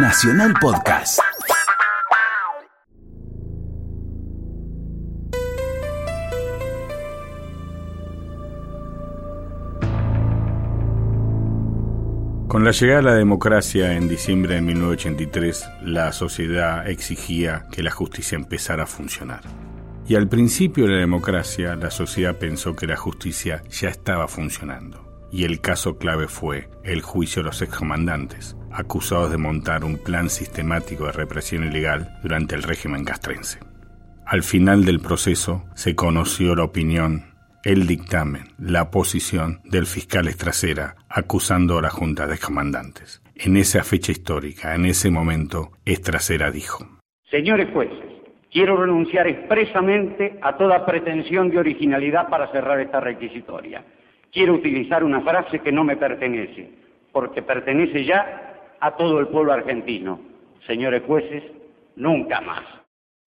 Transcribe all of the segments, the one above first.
Nacional Podcast. Con la llegada de la democracia en diciembre de 1983, la sociedad exigía que la justicia empezara a funcionar. Y al principio de la democracia, la sociedad pensó que la justicia ya estaba funcionando. Y el caso clave fue el juicio de los excomandantes, acusados de montar un plan sistemático de represión ilegal durante el régimen castrense. Al final del proceso se conoció la opinión el dictamen, la posición del fiscal Estracera acusando a la Junta de Comandantes. En esa fecha histórica, en ese momento, Estracera dijo: Señores jueces, quiero renunciar expresamente a toda pretensión de originalidad para cerrar esta requisitoria. Quiero utilizar una frase que no me pertenece, porque pertenece ya a todo el pueblo argentino. Señores jueces, nunca más.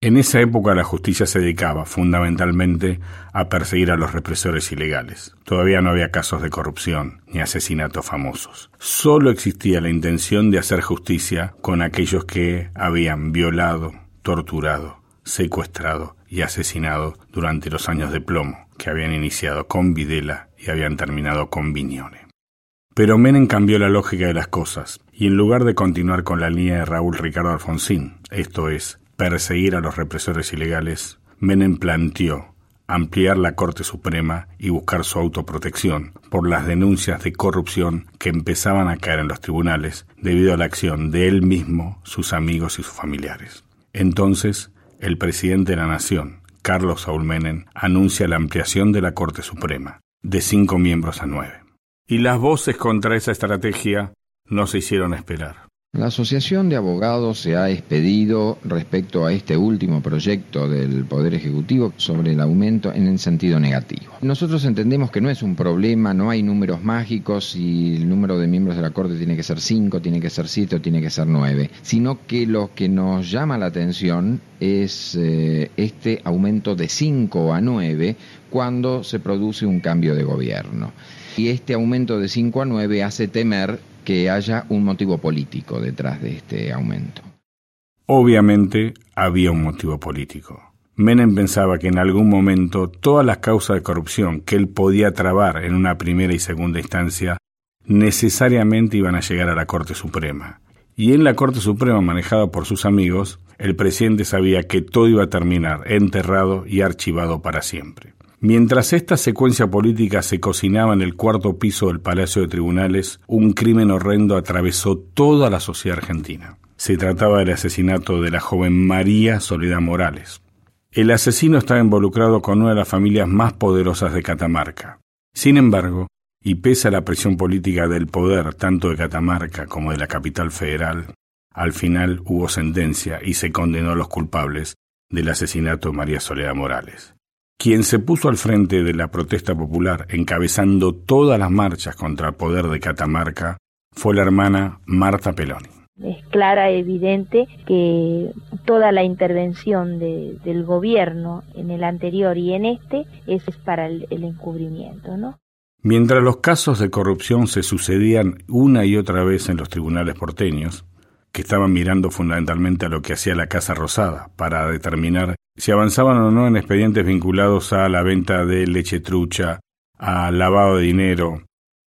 En esa época la justicia se dedicaba fundamentalmente a perseguir a los represores ilegales. Todavía no había casos de corrupción ni asesinatos famosos. Solo existía la intención de hacer justicia con aquellos que habían violado, torturado, secuestrado y asesinado durante los años de plomo que habían iniciado con Videla y habían terminado con Viñone. Pero Menem cambió la lógica de las cosas y en lugar de continuar con la línea de Raúl Ricardo Alfonsín, esto es, perseguir a los represores ilegales, Menem planteó ampliar la Corte Suprema y buscar su autoprotección por las denuncias de corrupción que empezaban a caer en los tribunales debido a la acción de él mismo, sus amigos y sus familiares. Entonces, el presidente de la Nación, Carlos Saúl Menem, anuncia la ampliación de la Corte Suprema, de cinco miembros a nueve. Y las voces contra esa estrategia no se hicieron esperar. La Asociación de Abogados se ha expedido respecto a este último proyecto del Poder Ejecutivo sobre el aumento en el sentido negativo. Nosotros entendemos que no es un problema, no hay números mágicos y el número de miembros de la Corte tiene que ser cinco, tiene que ser siete o tiene que ser nueve, sino que lo que nos llama la atención es eh, este aumento de cinco a nueve cuando se produce un cambio de gobierno. Y este aumento de cinco a nueve hace temer que haya un motivo político detrás de este aumento. Obviamente había un motivo político. Menem pensaba que en algún momento todas las causas de corrupción que él podía trabar en una primera y segunda instancia necesariamente iban a llegar a la Corte Suprema. Y en la Corte Suprema, manejada por sus amigos, el presidente sabía que todo iba a terminar enterrado y archivado para siempre. Mientras esta secuencia política se cocinaba en el cuarto piso del Palacio de Tribunales, un crimen horrendo atravesó toda la sociedad argentina. Se trataba del asesinato de la joven María Soledad Morales. El asesino estaba involucrado con una de las familias más poderosas de Catamarca. Sin embargo, y pese a la presión política del poder tanto de Catamarca como de la capital federal, al final hubo sentencia y se condenó a los culpables del asesinato de María Soledad Morales. Quien se puso al frente de la protesta popular, encabezando todas las marchas contra el poder de Catamarca, fue la hermana Marta Peloni. Es clara, evidente que toda la intervención del gobierno en el anterior y en este es, para el, el encubrimiento, ¿no? Mientras los casos de corrupción se sucedían una y otra vez en los tribunales porteños, que estaban mirando fundamentalmente a lo que hacía la Casa Rosada para determinar si avanzaban o no en expedientes vinculados a la venta de leche trucha, a lavado de dinero,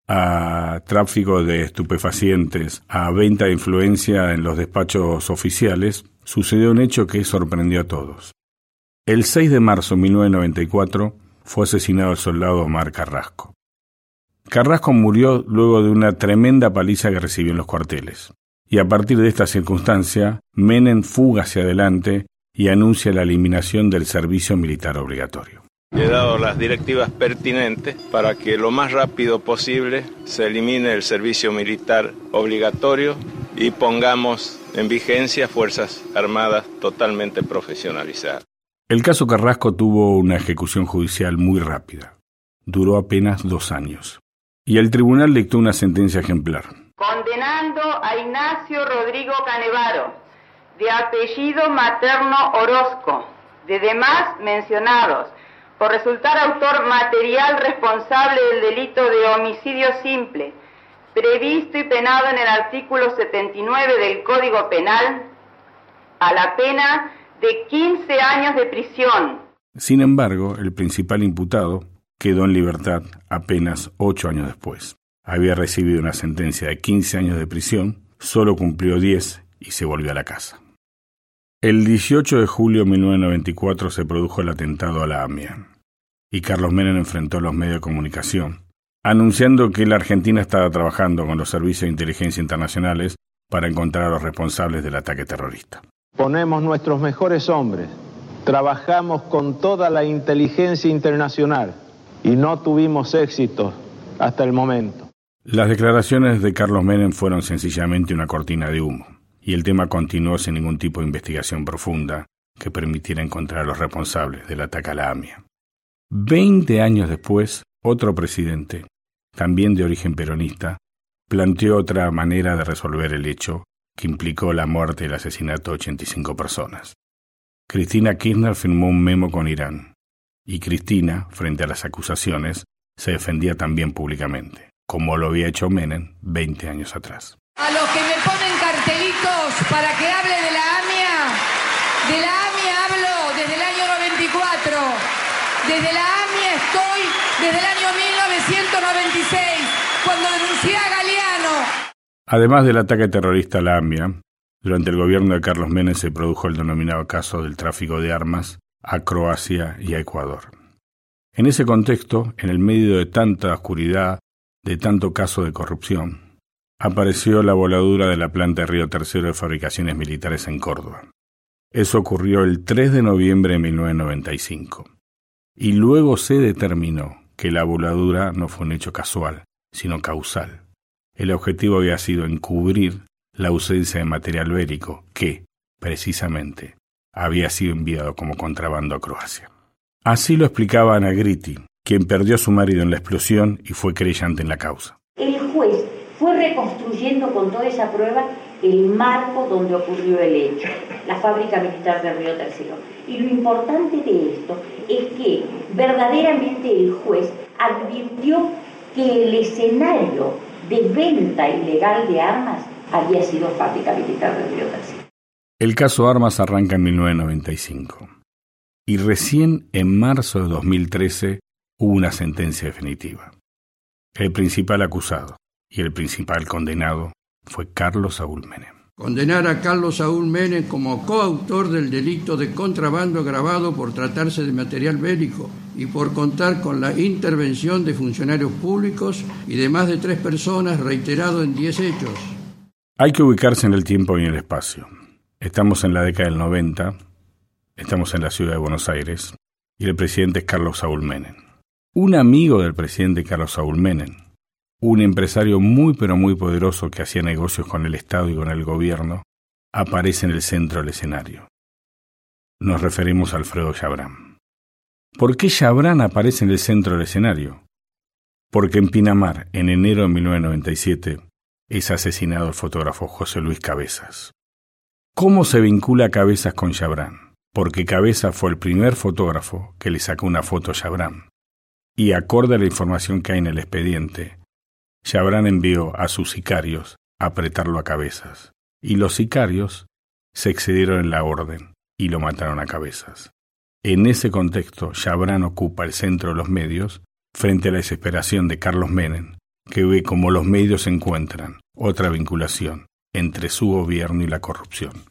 a tráfico de estupefacientes, a venta de influencia en los despachos oficiales, sucedió un hecho que sorprendió a todos. El 6 de marzo de 1994 fue asesinado el soldado Omar Carrasco. Carrasco murió luego de una tremenda paliza que recibió en los cuarteles. Y a partir de esta circunstancia, Menem fuga hacia adelante y anuncia la eliminación del servicio militar obligatorio. He dado las directivas pertinentes para que lo más rápido posible se elimine el servicio militar obligatorio y pongamos en vigencia Fuerzas Armadas totalmente profesionalizadas. El caso Carrasco tuvo una ejecución judicial muy rápida. Duró apenas dos años. Y el tribunal dictó una sentencia ejemplar. Condenando a Ignacio Rodrigo Canevaro de apellido materno Orozco, de demás mencionados, por resultar autor material responsable del delito de homicidio simple, previsto y penado en el artículo 79 del Código Penal, a la pena de 15 años de prisión. Sin embargo, el principal imputado quedó en libertad apenas ocho años después. Había recibido una sentencia de 15 años de prisión, solo cumplió 10 y se volvió a la casa. El 18 de julio de 1994 se produjo el atentado a la AMIA y Carlos Menem enfrentó a los medios de comunicación, anunciando que la Argentina estaba trabajando con los servicios de inteligencia internacionales para encontrar a los responsables del ataque terrorista. Ponemos nuestros mejores hombres, trabajamos con toda la inteligencia internacional y no tuvimos éxito hasta el momento. Las declaraciones de Carlos Menem fueron sencillamente una cortina de humo y el tema continuó sin ningún tipo de investigación profunda que permitiera encontrar a los responsables del ataque a la AMIA. Veinte años después, otro presidente, también de origen peronista, planteó otra manera de resolver el hecho que implicó la muerte y el asesinato de 85 personas. Cristina Kirchner firmó un memo con Irán, y Cristina, frente a las acusaciones, se defendía también públicamente, como lo había hecho Menem 20 años atrás. A los que me ponen cartelitos para que hable de la AMIA, de la AMIA hablo desde el año 94. Desde la AMIA estoy desde el año 1996, cuando denuncié a Galeano. Además del ataque terrorista a la AMIA, durante el gobierno de Carlos Menem se produjo el denominado caso del tráfico de armas a Croacia y a Ecuador. En ese contexto, en el medio de tanta oscuridad, de tanto caso de corrupción, apareció la voladura de la planta de Río Tercero de fabricaciones militares en Córdoba. Eso ocurrió el 3 de noviembre de 1995. Y luego se determinó que la voladura no fue un hecho casual, sino causal. El objetivo había sido encubrir la ausencia de material bélico que, precisamente, había sido enviado como contrabando a Croacia. Así lo explicaba Ana Gritti, quien perdió a su marido en la explosión y fue creyente en la causa. El juez fue reconstruyendo con toda esa prueba el marco donde ocurrió el hecho, la fábrica militar de Río Tercero. Y lo importante de esto es que verdaderamente el juez advirtió que el escenario de venta ilegal de armas había sido fábrica militar de Río Tercero. El caso Armas arranca en 1995 y recién en marzo de 2013 hubo una sentencia definitiva. El principal acusado, y el principal condenado fue Carlos Saúl Menem. Condenar a Carlos Saúl Menem como coautor del delito de contrabando agravado por tratarse de material bélico y por contar con la intervención de funcionarios públicos y de más de tres personas reiterado en diez hechos. Hay que ubicarse en el tiempo y en el espacio. Estamos en la década del 90, estamos en la ciudad de Buenos Aires y el presidente es Carlos Saúl Menem. Un amigo del presidente Carlos Saúl Menem, un empresario muy pero muy poderoso que hacía negocios con el Estado y con el gobierno, aparece en el centro del escenario. Nos referimos a Alfredo Chabrán. ¿Por qué Chabrán aparece en el centro del escenario? Porque en Pinamar, en enero de 1997, es asesinado el fotógrafo José Luis Cabezas. ¿Cómo se vincula Cabezas con Chabrán? Porque Cabezas fue el primer fotógrafo que le sacó una foto a Chabrán. Y acorde a la información que hay en el expediente, Chabrán envió a sus sicarios a apretarlo a cabezas, y los sicarios se excedieron en la orden y lo mataron a cabezas. En ese contexto, Chabrán ocupa el centro de los medios frente a la desesperación de Carlos Menem, que ve cómo los medios encuentran otra vinculación entre su gobierno y la corrupción.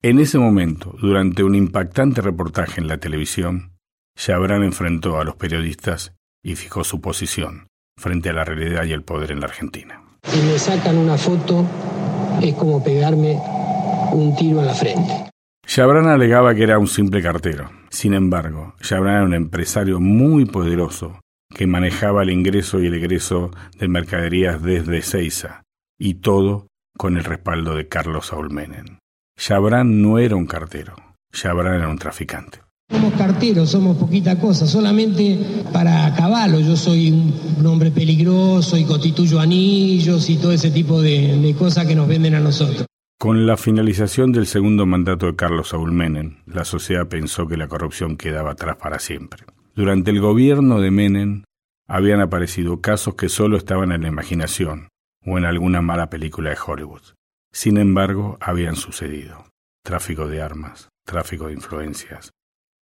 En ese momento, durante un impactante reportaje en la televisión, Chabrán enfrentó a los periodistas y fijó su posición, frente a la realidad y el poder en la Argentina. Si me sacan una foto, es como pegarme un tiro en la frente. Chabran alegaba que era un simple cartero. Sin embargo, Chabran era un empresario muy poderoso que manejaba el ingreso y el egreso de mercaderías desde Ezeiza, y todo con el respaldo de Carlos Saúl Menem. Chabran no era un cartero, Chabran era un traficante. Somos carteros, somos poquita cosa, solamente para caballo. Yo soy un hombre peligroso y constituyo anillos y todo ese tipo de, de cosas que nos venden a nosotros. Con la finalización del segundo mandato de Carlos Saúl Menem, la sociedad pensó que la corrupción quedaba atrás para siempre. Durante el gobierno de Menem habían aparecido casos que solo estaban en la imaginación, o en alguna mala película de Hollywood. Sin embargo, habían sucedido tráfico de armas, tráfico de influencias,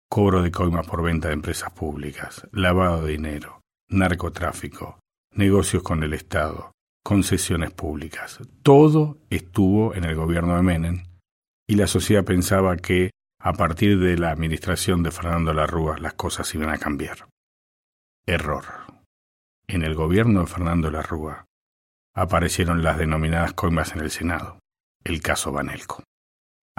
cobro de coimas por venta de empresas públicas, lavado de dinero, narcotráfico, negocios con el Estado, concesiones públicas. Todo estuvo en el gobierno de Menem y la sociedad pensaba que a partir de la administración de Fernando Larrúa las cosas iban a cambiar. Error. En el gobierno de Fernando Larrúa aparecieron las denominadas coimas en el Senado, el caso Banelco.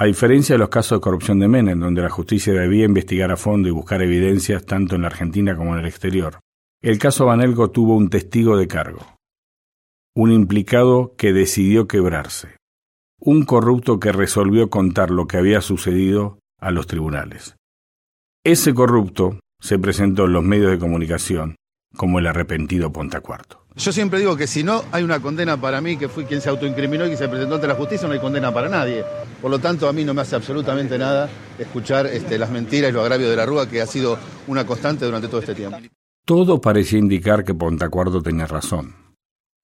A diferencia de los casos de corrupción de Menem, donde la justicia debía investigar a fondo y buscar evidencias tanto en la Argentina como en el exterior, el caso Banelco tuvo un testigo de cargo, un implicado que decidió quebrarse, un corrupto que resolvió contar lo que había sucedido a los tribunales. Ese corrupto se presentó en los medios de comunicación como el arrepentido Pontacuarto. Yo siempre digo que si no hay una condena para mí, que fui quien se autoincriminó y que se presentó ante la justicia, no hay condena para nadie. Por lo tanto, a mí no me hace absolutamente nada escuchar este, las mentiras y los agravios de la Rúa, que ha sido una constante durante todo este tiempo. Todo parecía indicar que Pontacuardo tenía razón.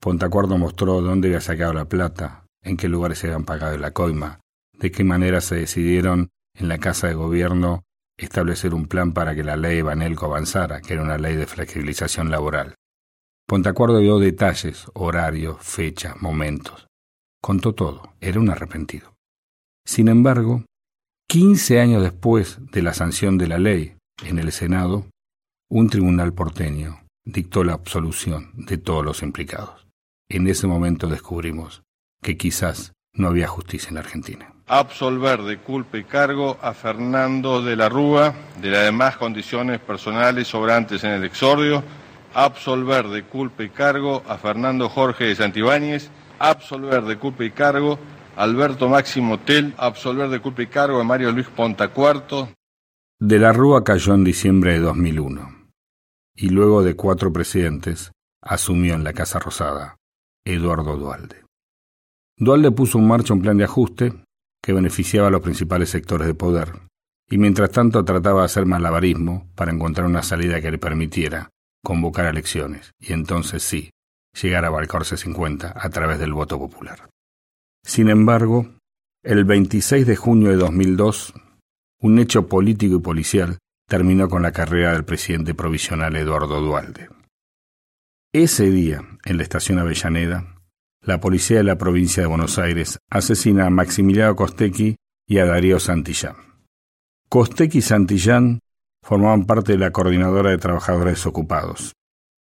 Pontacuardo mostró dónde había sacado la plata, en qué lugares se habían pagado la coima, de qué manera se decidieron en la Casa de Gobierno establecer un plan para que la ley Banelco avanzara, que era una ley de flexibilización laboral. Pontacuardo dio detalles, horarios, fechas, momentos. Contó todo, era un arrepentido. Sin embargo, 15 años después de la sanción de la ley en el Senado, un tribunal porteño dictó la absolución de todos los implicados. En ese momento descubrimos que quizás no había justicia en la Argentina. Absolver de culpa y cargo a Fernando de la Rúa de las demás condiciones personales sobrantes en el exordio absolver de culpa y cargo a Fernando Jorge de Santibáñez, absolver de culpa y cargo a Alberto Máximo Tel, absolver de culpa y cargo a Mario Luis Pontacuarto. De la Rúa cayó en diciembre de 2001 y luego de cuatro presidentes asumió en la Casa Rosada Eduardo Dualde. Dualde puso en marcha un plan de ajuste que beneficiaba a los principales sectores de poder y mientras tanto trataba de hacer malabarismo para encontrar una salida que le permitiera convocar elecciones y entonces sí, llegar a Balcarce 50 a través del voto popular. Sin embargo, el 26 de junio de 2002, un hecho político y policial terminó con la carrera del presidente provisional Eduardo Dualde. Ese día, en la estación Avellaneda, la policía de la provincia de Buenos Aires asesina a Maximiliano Costecchi y a Darío Santillán. Costecchi y Santillán formaban parte de la Coordinadora de Trabajadores Desocupados,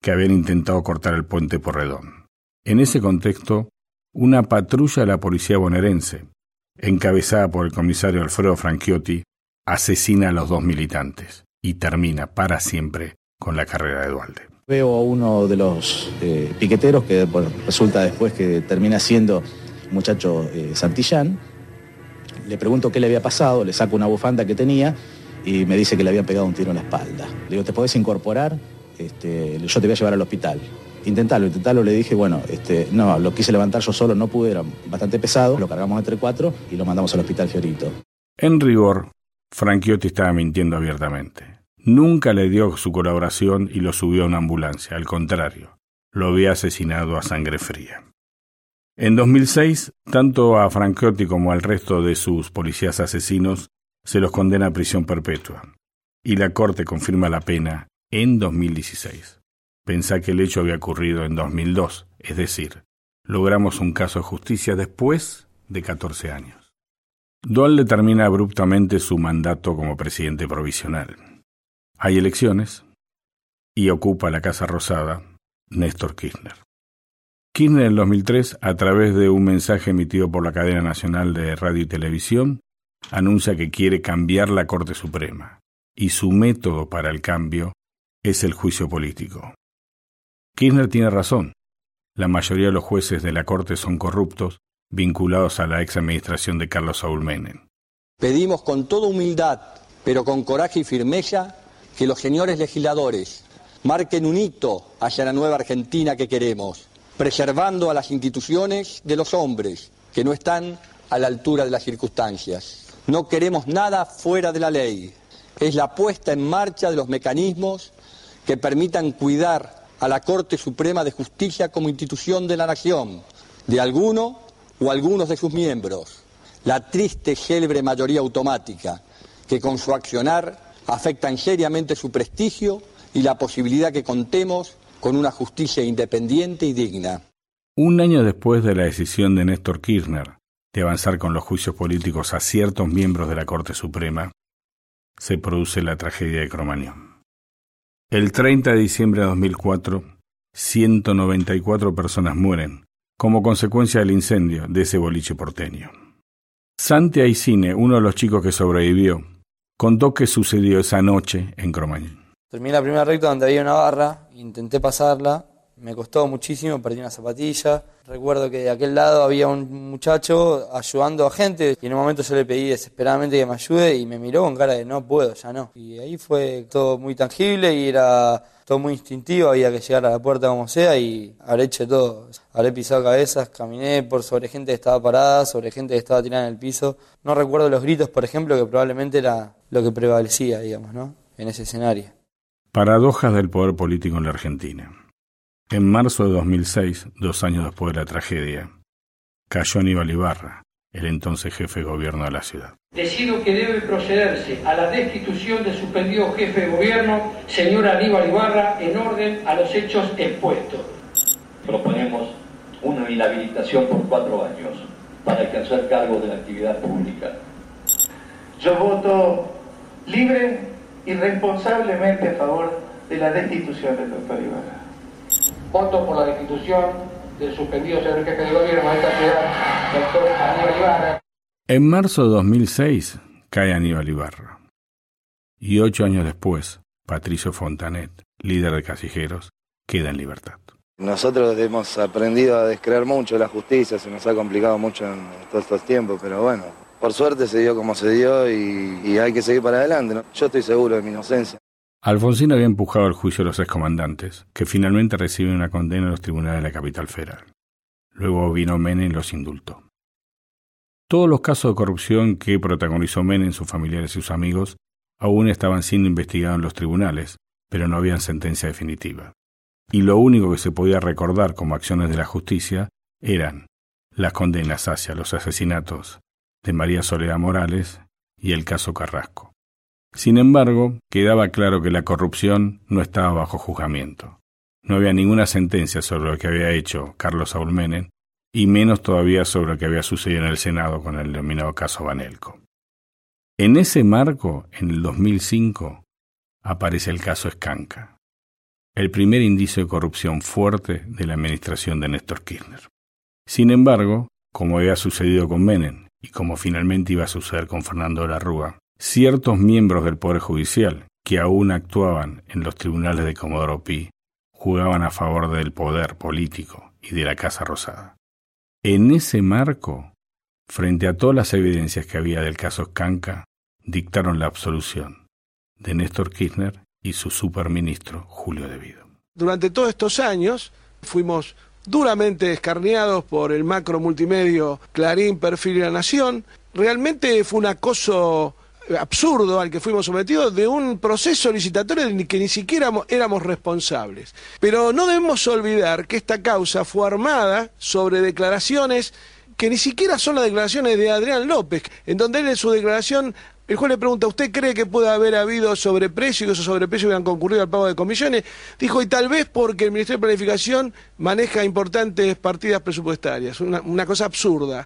que habían intentado cortar el puente Porredón. En ese contexto, una patrulla de la policía bonaerense, encabezada por el comisario Alfredo Franchiotti, asesina a los dos militantes y termina para siempre con la carrera de Dualde. Veo a uno de los eh, piqueteros que resulta después que termina siendo muchacho eh, Santillán. Le pregunto qué le había pasado, le saco una bufanda que tenía y me dice que le habían pegado un tiro en la espalda. Le digo, ¿te podés incorporar? Este, yo te voy a llevar al hospital. Intentalo, intentalo, le dije, bueno, este, no, lo quise levantar yo solo, no pude, era bastante pesado, lo cargamos entre cuatro y lo mandamos al hospital Fiorito. En rigor, Franchiotti estaba mintiendo abiertamente. Nunca le dio su colaboración y lo subió a una ambulancia, al contrario, lo había asesinado a sangre fría. En 2006, tanto a Franchiotti como al resto de sus policías asesinos se los condena a prisión perpetua y la Corte confirma la pena en 2016. Pensá que el hecho había ocurrido en 2002, es decir, logramos un caso de justicia después de 14 años. Dualde termina abruptamente su mandato como presidente provisional. Hay elecciones y ocupa la Casa Rosada Néstor Kirchner. Kirchner en 2003, a través de un mensaje emitido por la cadena nacional de radio y televisión, anuncia que quiere cambiar la Corte Suprema y su método para el cambio es el juicio político. Kirchner tiene razón. La mayoría de los jueces de la Corte son corruptos, vinculados a la ex administración de Carlos Saúl Menem. Pedimos con toda humildad, pero con coraje y firmeza, que los señores legisladores marquen un hito hacia la nueva Argentina que queremos, preservando a las instituciones de los hombres que no están a la altura de las circunstancias. No queremos nada fuera de la ley. Es la puesta en marcha de los mecanismos que permitan cuidar a la Corte Suprema de Justicia como institución de la nación, de alguno o algunos de sus miembros, la triste célebre mayoría automática que con su accionar afectan seriamente su prestigio y la posibilidad que contemos con una justicia independiente y digna. Un año después de la decisión de Néstor Kirchner de avanzar con los juicios políticos a ciertos miembros de la Corte Suprema, se produce la tragedia de Cromañón. El 30 de diciembre de 2004, 194 personas mueren como consecuencia del incendio de ese boliche porteño. Santi Aicine, uno de los chicos que sobrevivió, contó qué sucedió esa noche en Cromañón. Terminé la primera recta donde había una barra, intenté pasarla, me costó muchísimo, perdí una zapatilla. Recuerdo que de aquel lado había un muchacho ayudando a gente y en un momento yo le pedí desesperadamente que me ayude y me miró con cara de no puedo, ya no. Y ahí fue todo muy tangible y era todo muy instintivo, había que llegar a la puerta como sea y habré hecho todo. Habré pisado cabezas, caminé por sobre gente que estaba parada, sobre gente que estaba tirada en el piso. No recuerdo los gritos, por ejemplo, que probablemente era lo que prevalecía, digamos, ¿no? En ese escenario. Paradojas del poder político en la Argentina. En marzo de 2006, dos años después de la tragedia, cayó Aníbal Ibarra, el entonces jefe de gobierno de la ciudad. Decido que debe procederse a la destitución del suspendido jefe de gobierno, señor Aníbal Ibarra, en orden a los hechos expuestos. Proponemos una inhabilitación por cuatro años para ejercer cargo de la actividad pública. Yo voto libre y responsablemente a favor de la destitución del doctor Ibarra. Voto por la destitución del suspendido señor jefe de gobierno de esta ciudad, doctor Aníbal Ibarra. En marzo de 2006 cae Aníbal Ibarra. Y ocho años después, Patricio Fontanet, líder de Casijeros, queda en libertad. Nosotros hemos aprendido a descreer mucho la justicia, se nos ha complicado mucho en todos estos tiempos, pero bueno, por suerte se dio como se dio y, hay que seguir para adelante. Yo estoy seguro de mi inocencia. Alfonsín había empujado el juicio a los excomandantes, que finalmente reciben una condena en los tribunales de la capital federal. Luego vino Menem y los indultó. Todos los casos de corrupción que protagonizó Menem, sus familiares y sus amigos aún estaban siendo investigados en los tribunales, pero no habían sentencia definitiva. Y lo único que se podía recordar como acciones de la justicia eran las condenas hacia los asesinatos de María Soledad Morales y el caso Carrasco. Sin embargo, quedaba claro que la corrupción no estaba bajo juzgamiento. No había ninguna sentencia sobre lo que había hecho Carlos Saúl Menem, y menos todavía sobre lo que había sucedido en el Senado con el denominado caso Banelco. En ese marco, en el 2005, aparece el caso Escanca, el primer indicio de corrupción fuerte de la administración de Néstor Kirchner. Sin embargo, como había sucedido con Menem y como finalmente iba a suceder con Fernando de la Rúa, ciertos miembros del Poder Judicial, que aún actuaban en los tribunales de Comodoro Pi, jugaban a favor del poder político y de la Casa Rosada. En ese marco, frente a todas las evidencias que había del caso Scanca, dictaron la absolución de Néstor Kirchner y su superministro Julio Devido. Durante todos estos años fuimos duramente escarneados por el macro multimedio Clarín, Perfil y La Nación. Realmente fue un acoso absurdo al que fuimos sometidos de un proceso licitatorio del que ni siquiera éramos responsables. Pero no debemos olvidar que esta causa fue armada sobre declaraciones que ni siquiera son las declaraciones de Adrián López, en donde él en su declaración el juez le pregunta, ¿usted cree que puede haber habido sobreprecio y que esos sobreprecios hubieran concurrido al pago de comisiones? Dijo, y tal vez porque el Ministerio de Planificación maneja importantes partidas presupuestarias. Una, una cosa absurda.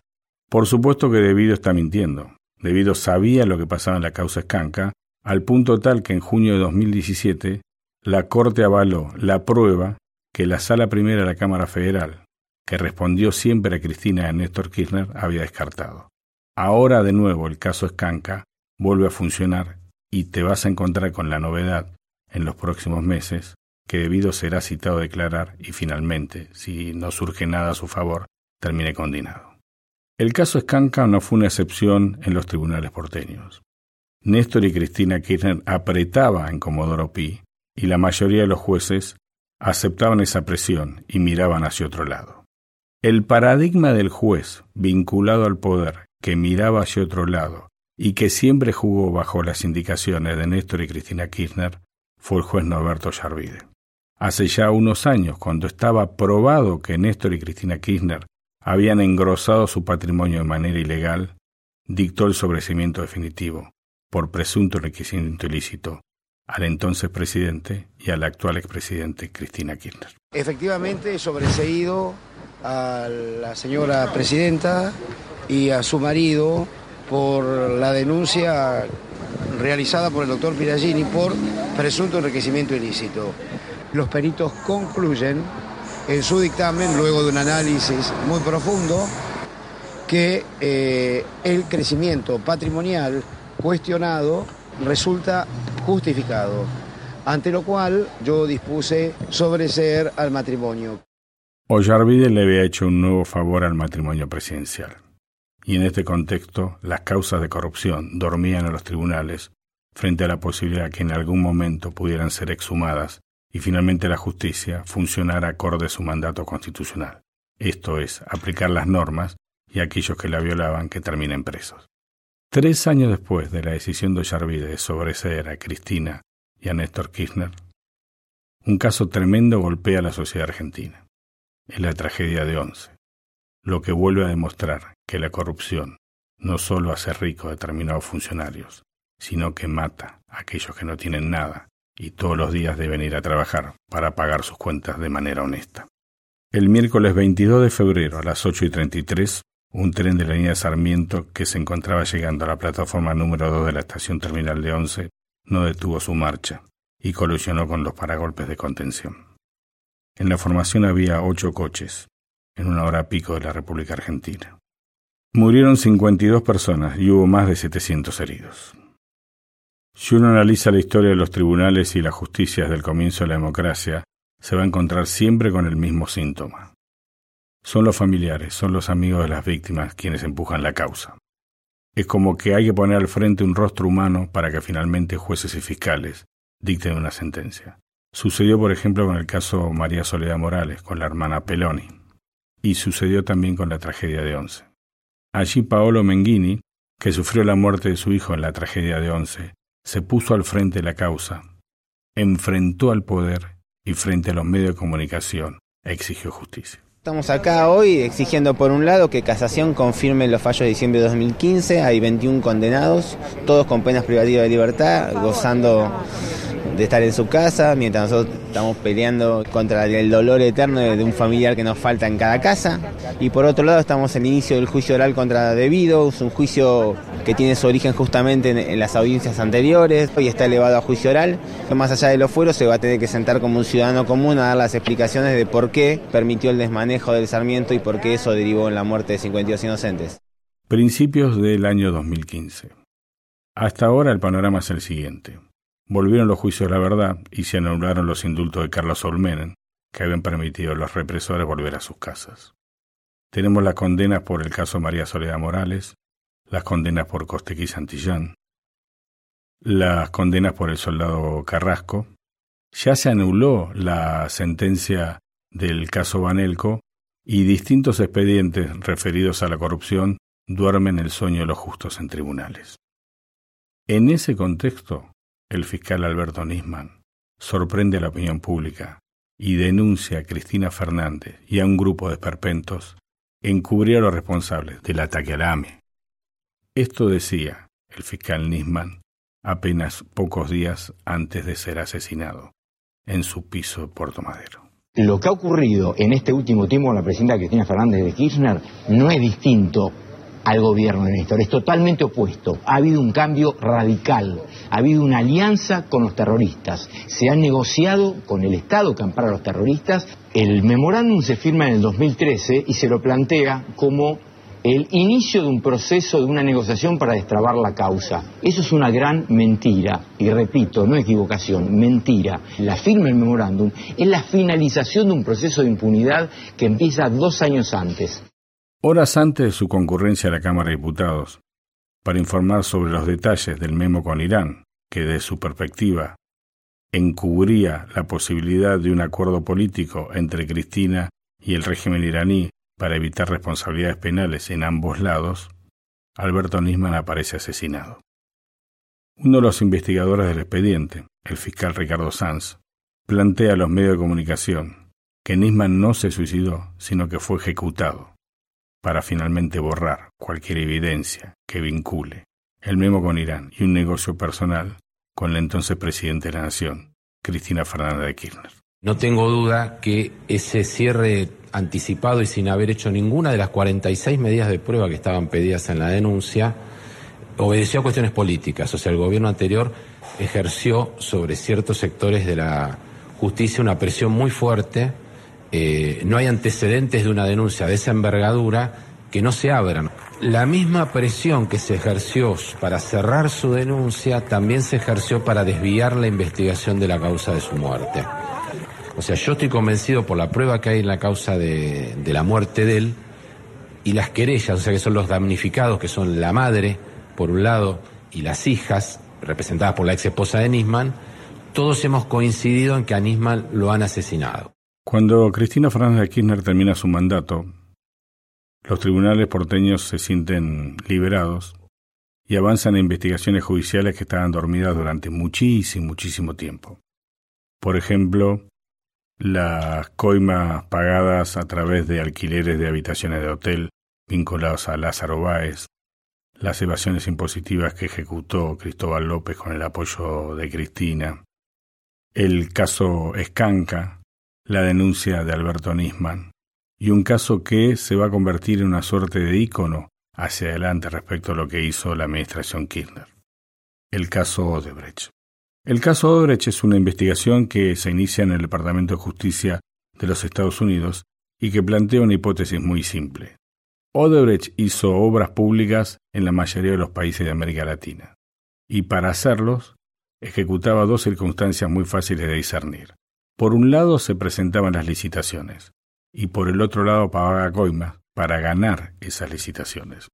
Por supuesto que Debido está mintiendo. Debido sabía lo que pasaba en la causa Escanca, al punto tal que en junio de 2017 la Corte avaló la prueba que la Sala Primera de la Cámara Federal, que respondió siempre a Cristina y a Néstor Kirchner, había descartado. Ahora de nuevo el caso Escanca vuelve a funcionar y te vas a encontrar con la novedad en los próximos meses que debido será citado a declarar y finalmente, si no surge nada a su favor, termine condenado. El caso Escanca no fue una excepción en los tribunales porteños. Néstor y Cristina Kirchner apretaban en Comodoro Pi y la mayoría de los jueces aceptaban esa presión y miraban hacia otro lado. El paradigma del juez vinculado al poder que miraba hacia otro lado y que siempre jugó bajo las indicaciones de Néstor y Cristina Kirchner, fue el juez Norberto Yarvide. Hace ya unos años, cuando estaba probado que Néstor y Cristina Kirchner habían engrosado su patrimonio de manera ilegal, dictó el sobrecimiento definitivo, por presunto enriquecimiento ilícito, al entonces presidente y al actual expresidente Cristina Kirchner. Efectivamente, sobreseído a la señora presidenta y a su marido por la denuncia realizada por el doctor Piragini por presunto enriquecimiento ilícito. Los peritos concluyen en su dictamen, luego de un análisis muy profundo, que eh, el crecimiento patrimonial cuestionado resulta justificado, ante lo cual yo dispuse sobreseer al matrimonio. Ollarvide le había hecho un nuevo favor al matrimonio presidencial. Y en este contexto, las causas de corrupción dormían en los tribunales frente a la posibilidad que en algún momento pudieran ser exhumadas y finalmente la justicia funcionara acorde a su mandato constitucional, esto es, aplicar las normas y aquellos que la violaban que terminen presos. Tres años después de la decisión de Ollarvide de sobreseer a Cristina y a Néstor Kirchner, un caso tremendo golpea a la sociedad argentina. Es la tragedia de Once, lo que vuelve a demostrar que la corrupción no solo hace rico a determinados funcionarios, sino que mata a aquellos que no tienen nada y todos los días deben ir a trabajar para pagar sus cuentas de manera honesta. El miércoles 22 de febrero a las 8 y 33 un tren de la línea Sarmiento que se encontraba llegando a la plataforma número 2 de la estación terminal de Once no detuvo su marcha y colisionó con los paragolpes de contención. En la formación había ocho coches, en una hora pico de la República Argentina. Murieron 52 personas y hubo más de 700 heridos. Si uno analiza la historia de los tribunales y la justicia desde el comienzo de la democracia, se va a encontrar siempre con el mismo síntoma. Son los familiares, son los amigos de las víctimas quienes empujan la causa. Es como que hay que poner al frente un rostro humano para que finalmente jueces y fiscales dicten una sentencia. Sucedió, por ejemplo, con el caso María Soledad Morales, con la hermana Peloni, y sucedió también con la tragedia de Once. Allí Paolo Menghini, que sufrió la muerte de su hijo en la tragedia de Once, se puso al frente de la causa, enfrentó al poder y frente a los medios de comunicación exigió justicia. Estamos acá hoy exigiendo por un lado que Casación confirme los fallos de diciembre de 2015, hay 21 condenados, todos con penas privativas de libertad, gozando de estar en su casa, mientras nosotros estamos peleando contra el dolor eterno de, un familiar que nos falta en cada casa. Y por otro lado estamos en el inicio del juicio oral contra Debido, un juicio que tiene su origen justamente en, las audiencias anteriores y está elevado a juicio oral. Más allá de los fueros se va a tener que sentar como un ciudadano común a dar las explicaciones de por qué permitió el desmanejo del Sarmiento y por qué eso derivó en la muerte de 52 inocentes. Principios del año 2015. Hasta ahora el panorama es el siguiente. Volvieron los juicios de la verdad y se anularon los indultos de Carlos Olmenen, que habían permitido a los represores volver a sus casas. Tenemos las condenas por el caso María Soledad Morales, las condenas por Costequi Santillán, las condenas por el soldado Carrasco. Ya se anuló la sentencia del caso Banelco y distintos expedientes referidos a la corrupción duermen el sueño de los justos en tribunales. En ese contexto, el fiscal Alberto Nisman sorprende a la opinión pública y denuncia a Cristina Fernández y a un grupo de esperpentos encubrir a los responsables del ataque a la AME. Esto decía el fiscal Nisman apenas pocos días antes de ser asesinado en su piso de Puerto Madero. Lo que ha ocurrido en este último tiempo con la presidenta Cristina Fernández de Kirchner no es distinto al gobierno de Néstor. Es totalmente opuesto. Ha habido un cambio radical. Ha habido una alianza con los terroristas. Se ha negociado con el Estado que ampara a los terroristas. El memorándum se firma en el 2013 y se lo plantea como el inicio de un proceso de una negociación para destrabar la causa. Eso es una gran mentira, y repito, no equivocación, mentira. La firma del memorándum es la finalización de un proceso de impunidad que empieza dos años antes. Horas antes de su concurrencia a la Cámara de Diputados, para informar sobre los detalles del memo con Irán, que de su perspectiva encubría la posibilidad de un acuerdo político entre Cristina y el régimen iraní para evitar responsabilidades penales en ambos lados, Alberto Nisman aparece asesinado. Uno de los investigadores del expediente, el fiscal Ricardo Sanz, plantea a los medios de comunicación que Nisman no se suicidó, sino que fue ejecutado para finalmente borrar cualquier evidencia que vincule el mismo con Irán y un negocio personal con el entonces presidente de la Nación, Cristina Fernández de Kirchner. No tengo duda que ese cierre anticipado y sin haber hecho ninguna de las 46 medidas de prueba que estaban pedidas en la denuncia, obedeció a cuestiones políticas. O sea, el gobierno anterior ejerció sobre ciertos sectores de la justicia una presión muy fuerte. Eh, no hay antecedentes de una denuncia de esa envergadura que no se abran. La misma presión que se ejerció para cerrar su denuncia también se ejerció para desviar la investigación de la causa de su muerte. O sea, yo estoy convencido por la prueba que hay en la causa de, de la muerte de él y las querellas, o sea, que son los damnificados, que son la madre, por un lado, y las hijas, representadas por la ex esposa de Nisman, todos hemos coincidido en que a Nisman lo han asesinado. Cuando Cristina Fernández de Kirchner termina su mandato, los tribunales porteños se sienten liberados y avanzan en investigaciones judiciales que estaban dormidas durante muchísimo, muchísimo tiempo. Por ejemplo, las coimas pagadas a través de alquileres de habitaciones de hotel vinculados a Lázaro Báez, las evasiones impositivas que ejecutó Cristóbal López con el apoyo de Cristina, el caso Escanca, la denuncia de Alberto Nisman, y un caso que se va a convertir en una suerte de ícono hacia adelante respecto a lo que hizo la administración Kirchner, el caso Odebrecht. El caso Odebrecht es una investigación que se inicia en el Departamento de Justicia de los Estados Unidos y que plantea una hipótesis muy simple. Odebrecht hizo obras públicas en la mayoría de los países de América Latina, y para hacerlos ejecutaba dos circunstancias muy fáciles de discernir. Por un lado se presentaban las licitaciones, y por el otro lado pagaba coimas para ganar esas licitaciones.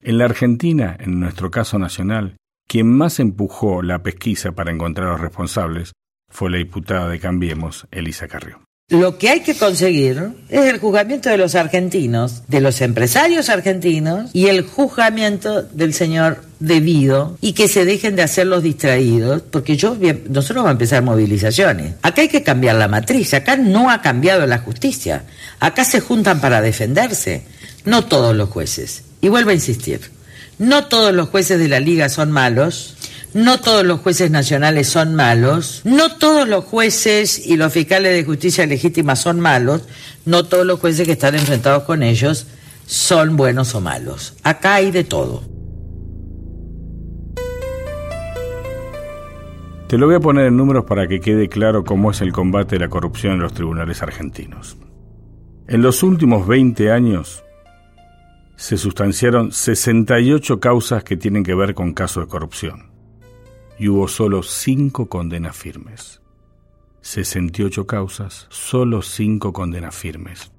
En la Argentina, en nuestro caso nacional, quien más empujó la pesquisa para encontrar a los responsables fue la diputada de Cambiemos, Elisa Carrió. Lo que hay que conseguir es el juzgamiento de los argentinos, de los empresarios argentinos y el juzgamiento del señor debido y que se dejen de hacer los distraídos, porque yo nosotros vamos a empezar movilizaciones. Acá hay que cambiar la matriz, acá no ha cambiado la justicia. Acá se juntan para defenderse, no todos los jueces. Y vuelvo a insistir, no todos los jueces de la liga son malos, no todos los jueces nacionales son malos, no todos los jueces y los fiscales de justicia legítima son malos, no todos los jueces que están enfrentados con ellos son buenos o malos. Acá hay de todo. Te lo voy a poner en números para que quede claro cómo es el combate de la corrupción en los tribunales argentinos. En los últimos 20 años se sustanciaron 68 causas que tienen que ver con casos de corrupción y hubo solo 5 condenas firmes. 68 causas, solo 5 condenas firmes.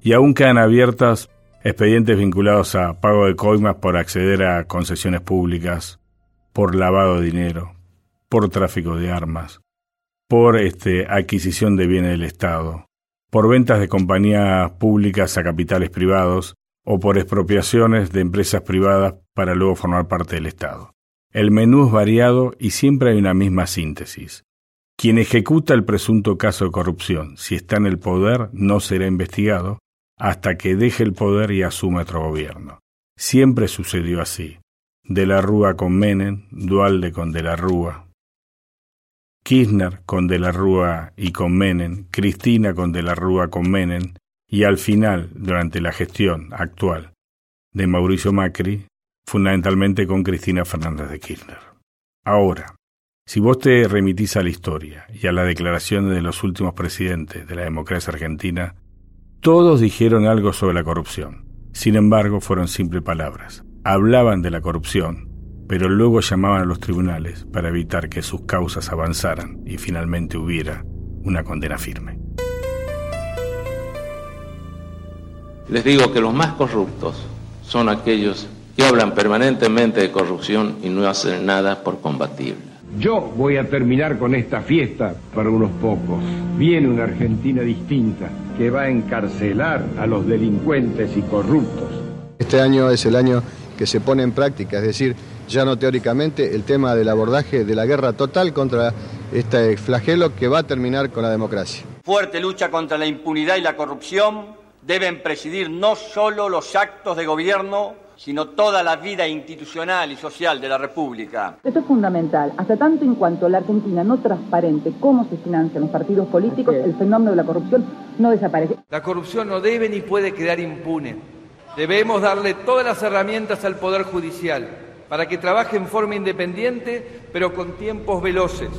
Y aún quedan abiertas expedientes vinculados a pago de coimas por acceder a concesiones públicas, por lavado de dinero, por tráfico de armas, por este, adquisición de bienes del Estado, por ventas de compañías públicas a capitales privados o por expropiaciones de empresas privadas para luego formar parte del Estado. El menú es variado y siempre hay una misma síntesis. Quien ejecuta el presunto caso de corrupción, si está en el poder, no será investigado hasta que deje el poder y asuma otro gobierno. Siempre sucedió así. De la Rúa con Menem, Dualde con De la Rúa, Kirchner con De la Rúa y con Menem, Cristina con De la Rúa con Menem, y al final, durante la gestión actual de Mauricio Macri, fundamentalmente con Cristina Fernández de Kirchner. Ahora, si vos te remitís a la historia y a las declaraciones de los últimos presidentes de la democracia argentina, todos dijeron algo sobre la corrupción. Sin embargo, fueron simples palabras. Hablaban de la corrupción, pero luego llamaban a los tribunales para evitar que sus causas avanzaran y finalmente hubiera una condena firme. Les digo que los más corruptos son aquellos que hablan permanentemente de corrupción y no hacen nada por combatirla. Yo voy a terminar con esta fiesta para unos pocos. Viene una Argentina distinta que va a encarcelar a los delincuentes y corruptos. Este año es el año que se pone en práctica, es decir, ya no teóricamente, el tema del abordaje de la guerra total contra este flagelo que va a terminar con la democracia. Fuerte lucha contra la impunidad y la corrupción deben presidir no solo los actos de gobierno, sino toda la vida institucional y social de la República. Esto es fundamental. Hasta tanto en cuanto la Argentina no transparente cómo se financian los partidos políticos, el fenómeno de la corrupción no desaparece. La corrupción no debe ni puede quedar impune. Debemos darle todas las herramientas al Poder Judicial para que trabaje en forma independiente, pero con tiempos veloces.